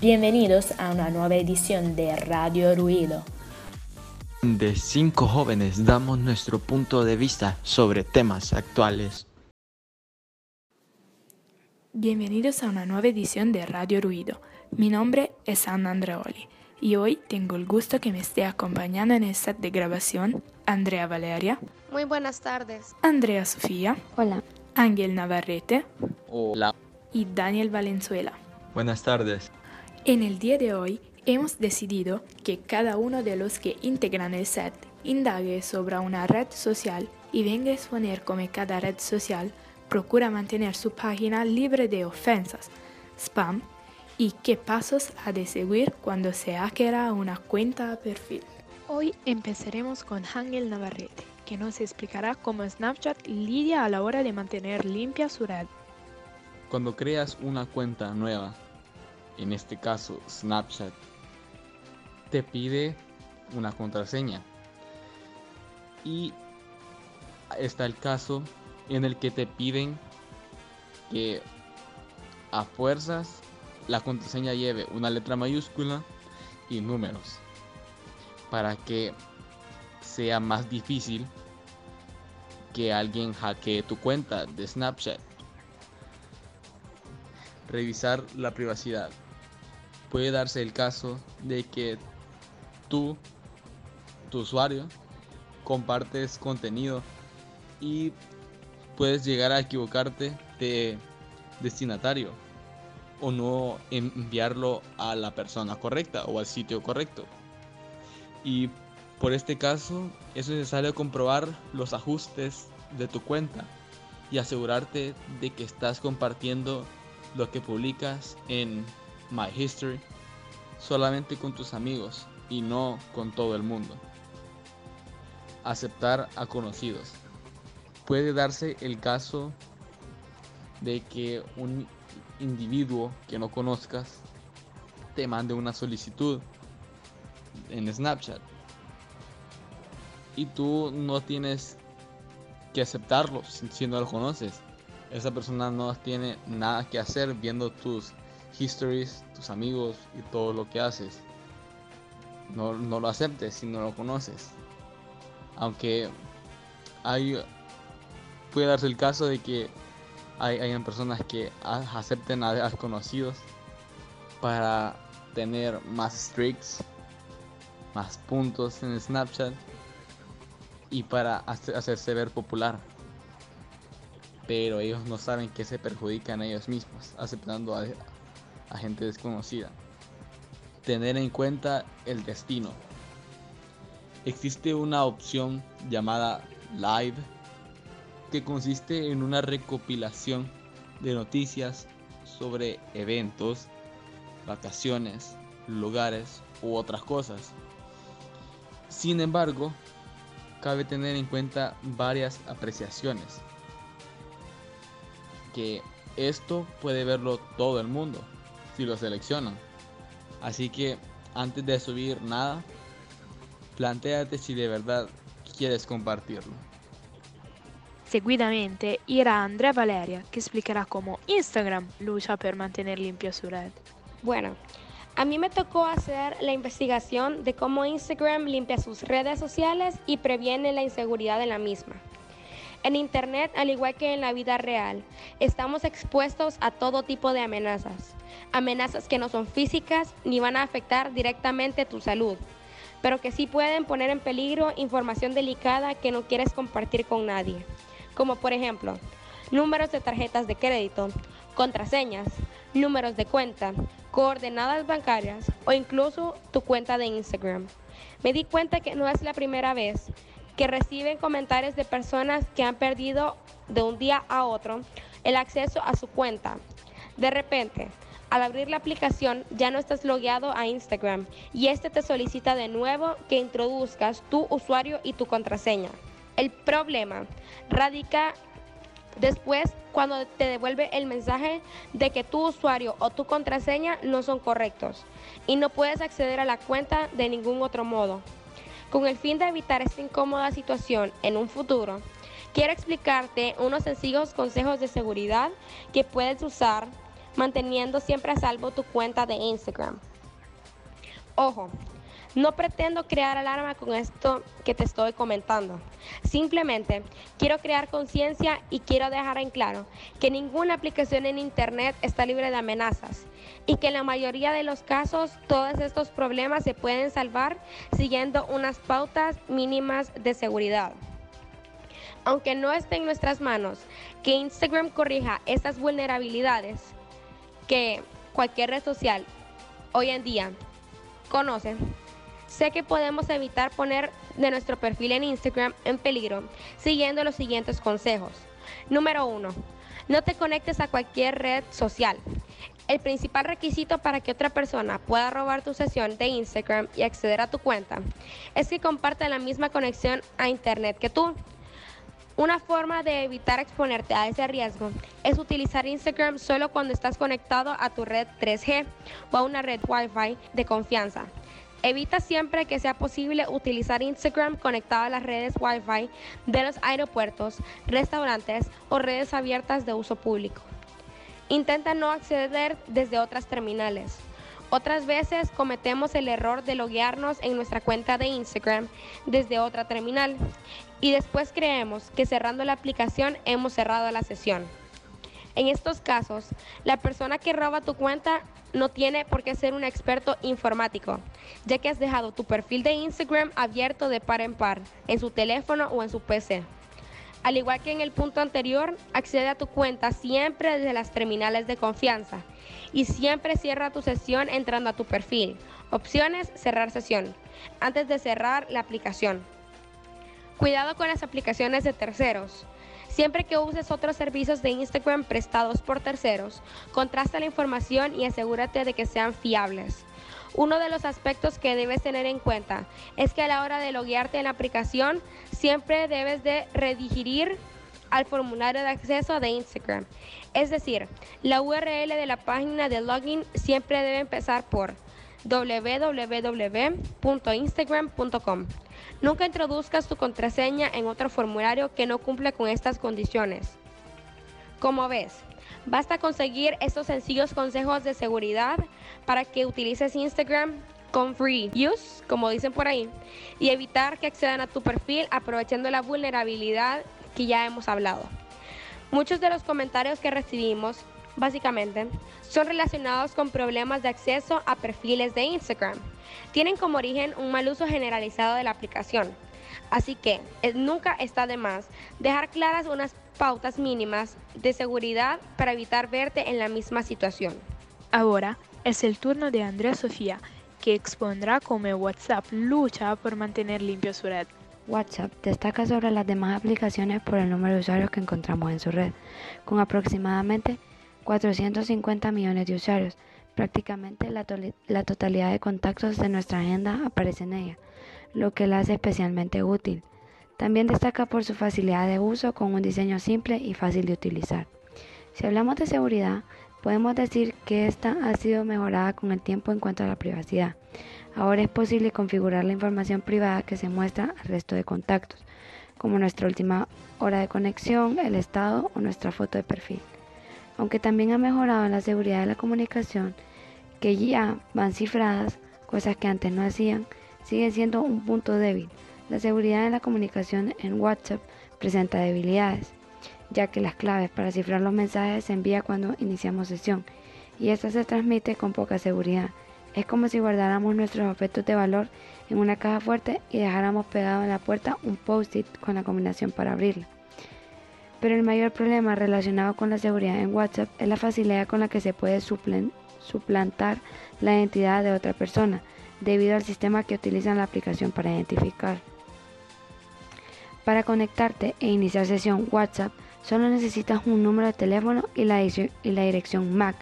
Bienvenidos a una nueva edición de Radio Ruido. De cinco jóvenes damos nuestro punto de vista sobre temas actuales. Bienvenidos a una nueva edición de Radio Ruido. Mi nombre es Anna Andreoli y hoy tengo el gusto que me esté acompañando en el set de grabación Andrea Valeria. Muy buenas tardes. Andrea Sofía. Hola. Ángel Navarrete. Hola. Y Daniel Valenzuela. Buenas tardes. En el día de hoy hemos decidido que cada uno de los que integran el set indague sobre una red social y venga a exponer cómo cada red social procura mantener su página libre de ofensas, spam y qué pasos ha de seguir cuando se hackera una cuenta a perfil. Hoy empezaremos con Ángel Navarrete, que nos explicará cómo Snapchat lidia a la hora de mantener limpia su red. Cuando creas una cuenta nueva, en este caso Snapchat, te pide una contraseña. Y está el caso en el que te piden que a fuerzas la contraseña lleve una letra mayúscula y números para que sea más difícil que alguien hackee tu cuenta de Snapchat. Revisar la privacidad puede darse el caso de que tú, tu usuario, compartes contenido y puedes llegar a equivocarte de destinatario o no enviarlo a la persona correcta o al sitio correcto. Y por este caso es necesario comprobar los ajustes de tu cuenta y asegurarte de que estás compartiendo lo que publicas en My History solamente con tus amigos y no con todo el mundo. Aceptar a conocidos. Puede darse el caso de que un individuo que no conozcas te mande una solicitud en Snapchat y tú no tienes que aceptarlo si no lo conoces. Esa persona no tiene nada que hacer viendo tus histories, tus amigos y todo lo que haces. No, lo aceptes si no lo conoces. Aunque hay puede darse el caso de que hay, hayan personas que acepten a desconocidos para tener más streaks, más puntos en Snapchat y para hacerse ver popular. Pero ellos no saben que se perjudican a ellos mismos aceptando a, a gente desconocida. Tener en cuenta el destino. Existe una opción llamada Live que consiste en una recopilación de noticias sobre eventos, vacaciones, lugares u otras cosas. Sin embargo, cabe tener en cuenta varias apreciaciones. Que esto puede verlo todo el mundo si lo seleccionan. Así que antes de subir nada, planteate si de verdad quieres compartirlo. Seguidamente irá Andrea Valeria que explicará cómo Instagram lucha por mantener limpia su red. Bueno, a mí me tocó hacer la investigación de cómo Instagram limpia sus redes sociales y previene la inseguridad de la misma. En Internet, al igual que en la vida real, estamos expuestos a todo tipo de amenazas. Amenazas que no son físicas ni van a afectar directamente tu salud, pero que sí pueden poner en peligro información delicada que no quieres compartir con nadie como por ejemplo números de tarjetas de crédito, contraseñas, números de cuenta, coordenadas bancarias o incluso tu cuenta de Instagram. Me di cuenta que no es la primera vez que reciben comentarios de personas que han perdido de un día a otro el acceso a su cuenta. De repente, al abrir la aplicación ya no estás logueado a Instagram y este te solicita de nuevo que introduzcas tu usuario y tu contraseña. El problema radica después cuando te devuelve el mensaje de que tu usuario o tu contraseña no son correctos y no puedes acceder a la cuenta de ningún otro modo. Con el fin de evitar esta incómoda situación en un futuro, quiero explicarte unos sencillos consejos de seguridad que puedes usar manteniendo siempre a salvo tu cuenta de Instagram. Ojo, no pretendo crear alarma con esto que te estoy comentando. Simplemente quiero crear conciencia y quiero dejar en claro que ninguna aplicación en Internet está libre de amenazas y que en la mayoría de los casos todos estos problemas se pueden salvar siguiendo unas pautas mínimas de seguridad. Aunque no esté en nuestras manos que Instagram corrija estas vulnerabilidades, que cualquier red social hoy en día conoce, sé que podemos evitar poner de nuestro perfil en Instagram en peligro siguiendo los siguientes consejos. Número uno, no te conectes a cualquier red social. El principal requisito para que otra persona pueda robar tu sesión de Instagram y acceder a tu cuenta es que comparta la misma conexión a Internet que tú. Una forma de evitar exponerte a ese riesgo es utilizar Instagram solo cuando estás conectado a tu red 3G o a una red Wi-Fi de confianza. Evita siempre que sea posible utilizar Instagram conectado a las redes Wi-Fi de los aeropuertos, restaurantes o redes abiertas de uso público. Intenta no acceder desde otras terminales. Otras veces cometemos el error de loguearnos en nuestra cuenta de Instagram desde otra terminal y después creemos que cerrando la aplicación hemos cerrado la sesión. En estos casos, la persona que roba tu cuenta no tiene por qué ser un experto informático, ya que has dejado tu perfil de Instagram abierto de par en par en su teléfono o en su PC. Al igual que en el punto anterior, accede a tu cuenta siempre desde las terminales de confianza y siempre cierra tu sesión entrando a tu perfil. Opciones, cerrar sesión, antes de cerrar la aplicación. Cuidado con las aplicaciones de terceros. Siempre que uses otros servicios de Instagram prestados por terceros, contrasta la información y asegúrate de que sean fiables. Uno de los aspectos que debes tener en cuenta es que a la hora de loguearte en la aplicación, siempre debes de redigir al formulario de acceso de Instagram. Es decir, la URL de la página de login siempre debe empezar por www.instagram.com. Nunca introduzcas tu contraseña en otro formulario que no cumpla con estas condiciones. Como ves, basta conseguir estos sencillos consejos de seguridad para que utilices Instagram con free use, como dicen por ahí, y evitar que accedan a tu perfil aprovechando la vulnerabilidad que ya hemos hablado. Muchos de los comentarios que recibimos, básicamente, son relacionados con problemas de acceso a perfiles de Instagram. Tienen como origen un mal uso generalizado de la aplicación. Así que eh, nunca está de más dejar claras unas pautas mínimas de seguridad para evitar verte en la misma situación. Ahora es el turno de Andrea Sofía, que expondrá cómo WhatsApp lucha por mantener limpio su red. WhatsApp destaca sobre las demás aplicaciones por el número de usuarios que encontramos en su red, con aproximadamente 450 millones de usuarios. Prácticamente la, totalidad de contactos de nuestra agenda aparece en ella, lo que la hace especialmente útil. También destaca por su facilidad de uso con un diseño simple y fácil de utilizar. Si hablamos de seguridad, podemos decir que esta ha sido mejorada con el tiempo en cuanto a la privacidad. Ahora es posible configurar la información privada que se muestra al resto de contactos, como nuestra última hora de conexión, el estado o nuestra foto de perfil aunque también ha mejorado la seguridad de la comunicación, que ya van cifradas, cosas que antes no hacían, sigue siendo un punto débil. La seguridad de la comunicación en WhatsApp presenta debilidades, ya que las claves para cifrar los mensajes se envía cuando iniciamos sesión y esta se transmite con poca seguridad. Es como si guardáramos nuestros objetos de valor en una caja fuerte y dejáramos pegado en la puerta un post-it con la combinación para abrirla. Pero el mayor problema relacionado con la seguridad en WhatsApp es la facilidad con la que se puede suplantar la identidad de otra persona debido al sistema que utilizan la aplicación para identificar. Para conectarte e iniciar sesión WhatsApp, Solo necesitas un número de teléfono y la, dirección MAC,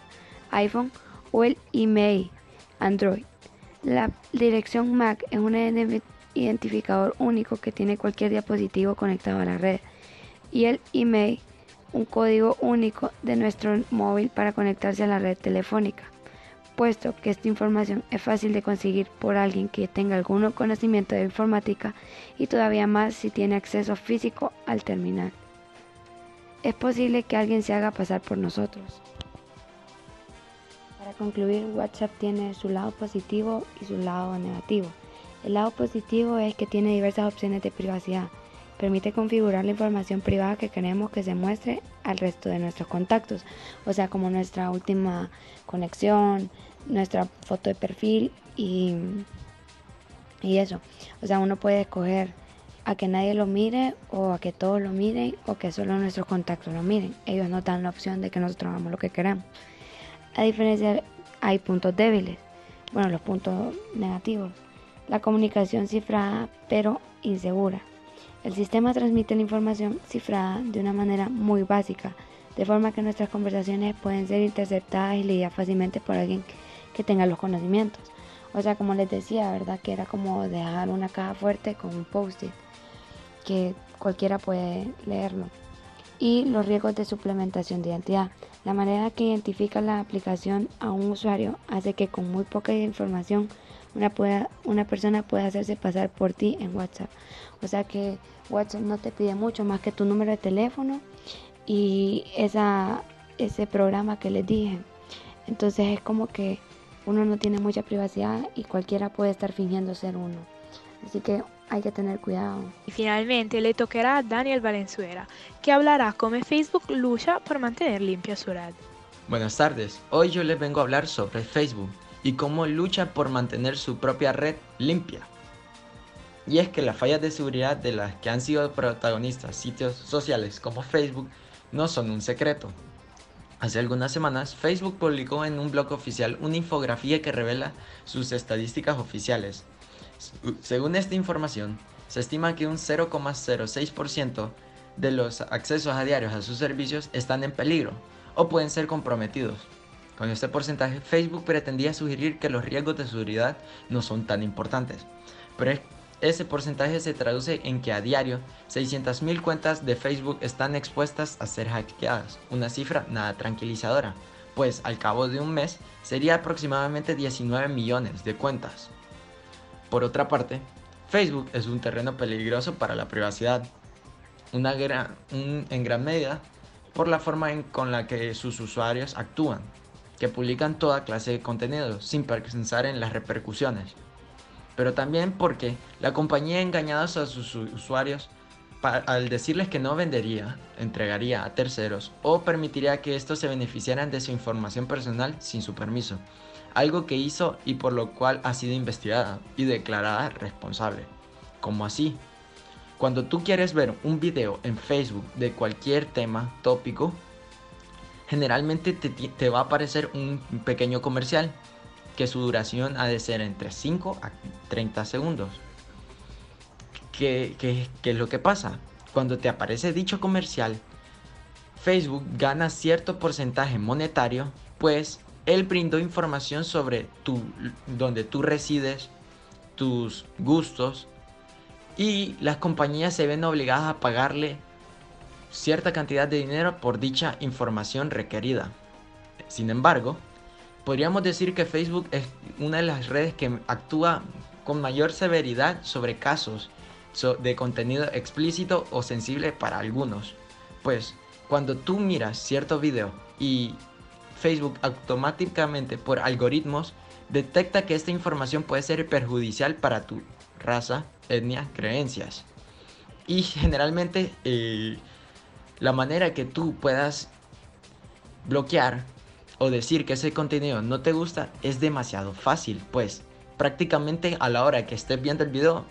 iPhone o el email Android. La dirección MAC es un identificador único que tiene cualquier dispositivo conectado a la red y el email un código único de nuestro móvil para conectarse a la red telefónica, puesto que esta información es fácil de conseguir por alguien que tenga algún conocimiento de informática y todavía más si tiene acceso físico al terminal. Es posible que alguien se haga pasar por nosotros. Para concluir, WhatsApp tiene su lado positivo y su lado negativo. El lado positivo es que tiene diversas opciones de privacidad. Permite configurar la información privada que queremos que se muestre al resto de nuestros contactos, o sea, como nuestra última conexión, nuestra foto de perfil y, y eso. O sea, uno puede escoger a que nadie lo mire o a que todos lo miren o que solo nuestros contactos lo miren. Ellos no dan la opción de que nosotros hagamos lo que queramos. A diferencia, hay puntos débiles. Bueno, los puntos negativos. La comunicación cifrada pero insegura. El sistema transmite la información cifrada de una manera muy básica, de forma que nuestras conversaciones pueden ser interceptadas y leídas fácilmente por alguien que tenga los conocimientos. O sea, como les decía, ¿verdad? Que era como dejar una caja fuerte con un post-it, que cualquiera puede leerlo y los riesgos de suplementación de identidad. La manera que identifica la aplicación a un usuario hace que con muy poca información una, pueda, una persona pueda hacerse pasar por ti en WhatsApp. O sea que WhatsApp no te pide mucho más que tu número de teléfono y esa, ese programa que les dije. Entonces es como que uno no tiene mucha privacidad y cualquiera puede estar fingiendo ser uno. Así que hay que tener cuidado. Y finalmente le tocará a Daniel Valenzuela, que hablará cómo Facebook lucha por mantener limpia su red. Buenas tardes, hoy yo les vengo a hablar sobre Facebook y cómo lucha por mantener su propia red limpia. Y es que las fallas de seguridad de las que han sido protagonistas sitios sociales como Facebook no son un secreto. Hace algunas semanas, Facebook publicó en un blog oficial una infografía que revela sus estadísticas oficiales, según esta información, se estima que un 0,06% de los accesos a diarios a sus servicios están en peligro o pueden ser comprometidos. Con este porcentaje, Facebook pretendía sugerir que los riesgos de seguridad no son tan importantes, pero ese porcentaje se traduce en que a diario 600.000 cuentas de Facebook están expuestas a ser hackeadas, una cifra nada tranquilizadora, pues al cabo de un mes sería aproximadamente 19 millones de cuentas. Por otra parte, Facebook es un terreno peligroso para la privacidad, en gran medida por la forma en, con la que sus usuarios actúan, que publican toda clase de contenido sin pensar en las repercusiones, pero también porque la compañía engañado a sus usuarios al decirles que no vendería, entregaría a terceros o permitiría que estos se beneficiaran de su información personal sin su permiso. Algo que hizo y por lo cual ha sido investigada y declarada responsable. Como así, cuando tú quieres ver un video en Facebook de cualquier tema, tópico, generalmente te, va a aparecer un pequeño comercial que su duración ha de ser entre 5 a 30 segundos. ¿Qué, qué es lo que pasa? Cuando te aparece dicho comercial, Facebook gana cierto porcentaje monetario, pues él brindó información sobre tu, donde tú resides, tus gustos y las compañías se ven obligadas a pagarle cierta cantidad de dinero por dicha información requerida. Sin embargo, podríamos decir que Facebook es una de las redes que actúa con mayor severidad sobre casos de contenido explícito o sensible para algunos. Pues cuando tú miras cierto video y Facebook automáticamente por algoritmos detecta que esta información puede ser perjudicial para tu raza, etnia, creencias. Y generalmente la manera que tú puedas bloquear o decir que ese contenido no te gusta es demasiado fácil, pues prácticamente a la hora que estés viendo el video,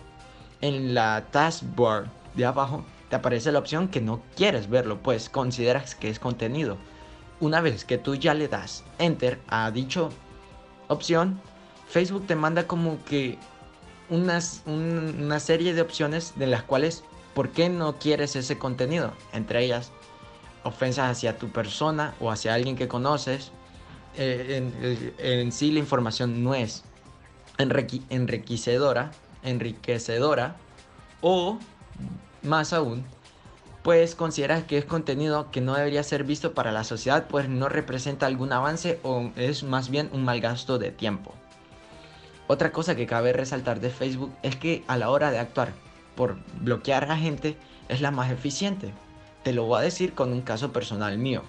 en la taskbar de abajo te aparece la opción que no quieres verlo, pues consideras que es contenido. Una vez que tú ya le das enter a dicho opción, Facebook te manda como que unas, una serie de opciones de las cuales por qué no quieres ese contenido. Entre ellas, ofensas hacia tu persona o hacia alguien que conoces. Eh, en, sí la información no es enriquecedora, enriquecedora o más aún, pues consideras que es contenido que no debería ser visto para la sociedad, pues no representa algún avance o es más bien un mal gasto de tiempo. Otra cosa que cabe resaltar de Facebook es que a la hora de actuar por bloquear a gente es la más eficiente. Te lo voy a decir con un caso personal mío.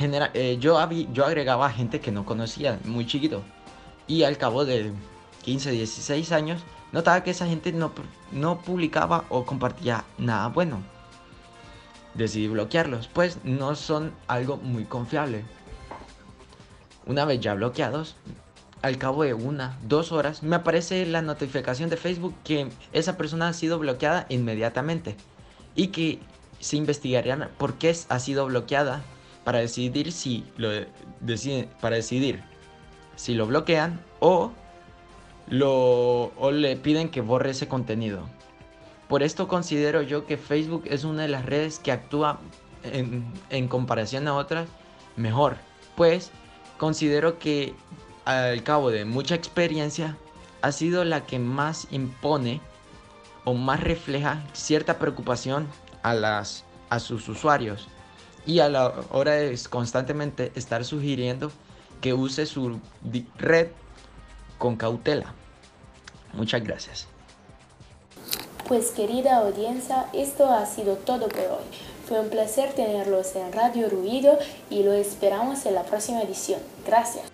Eh, yo, yo agregaba a gente que no conocía, muy chiquito. Y al cabo de 15, 16 años, notaba que esa gente no, no publicaba o compartía nada bueno. Decidí bloquearlos, pues no son algo muy confiable. Una vez ya bloqueados, al cabo de una, dos horas, me aparece la notificación de Facebook que esa persona ha sido bloqueada inmediatamente y que se investigarían por qué ha sido bloqueada para decidir si lo deciden, para decidir si lo bloquean o lo o le piden que borre ese contenido. Por esto considero yo que Facebook es una de las redes que actúa en, en comparación a otras mejor, pues considero que al cabo de mucha experiencia, ha sido la que más impone o más refleja cierta preocupación a, las, a sus usuarios y a la hora de constantemente estar sugiriendo que use su red con cautela. Muchas gracias. Pues querida audiencia, esto ha sido todo por hoy. Fue un placer tenerlos en Radio Ruido y lo esperamos en la próxima edición. Gracias.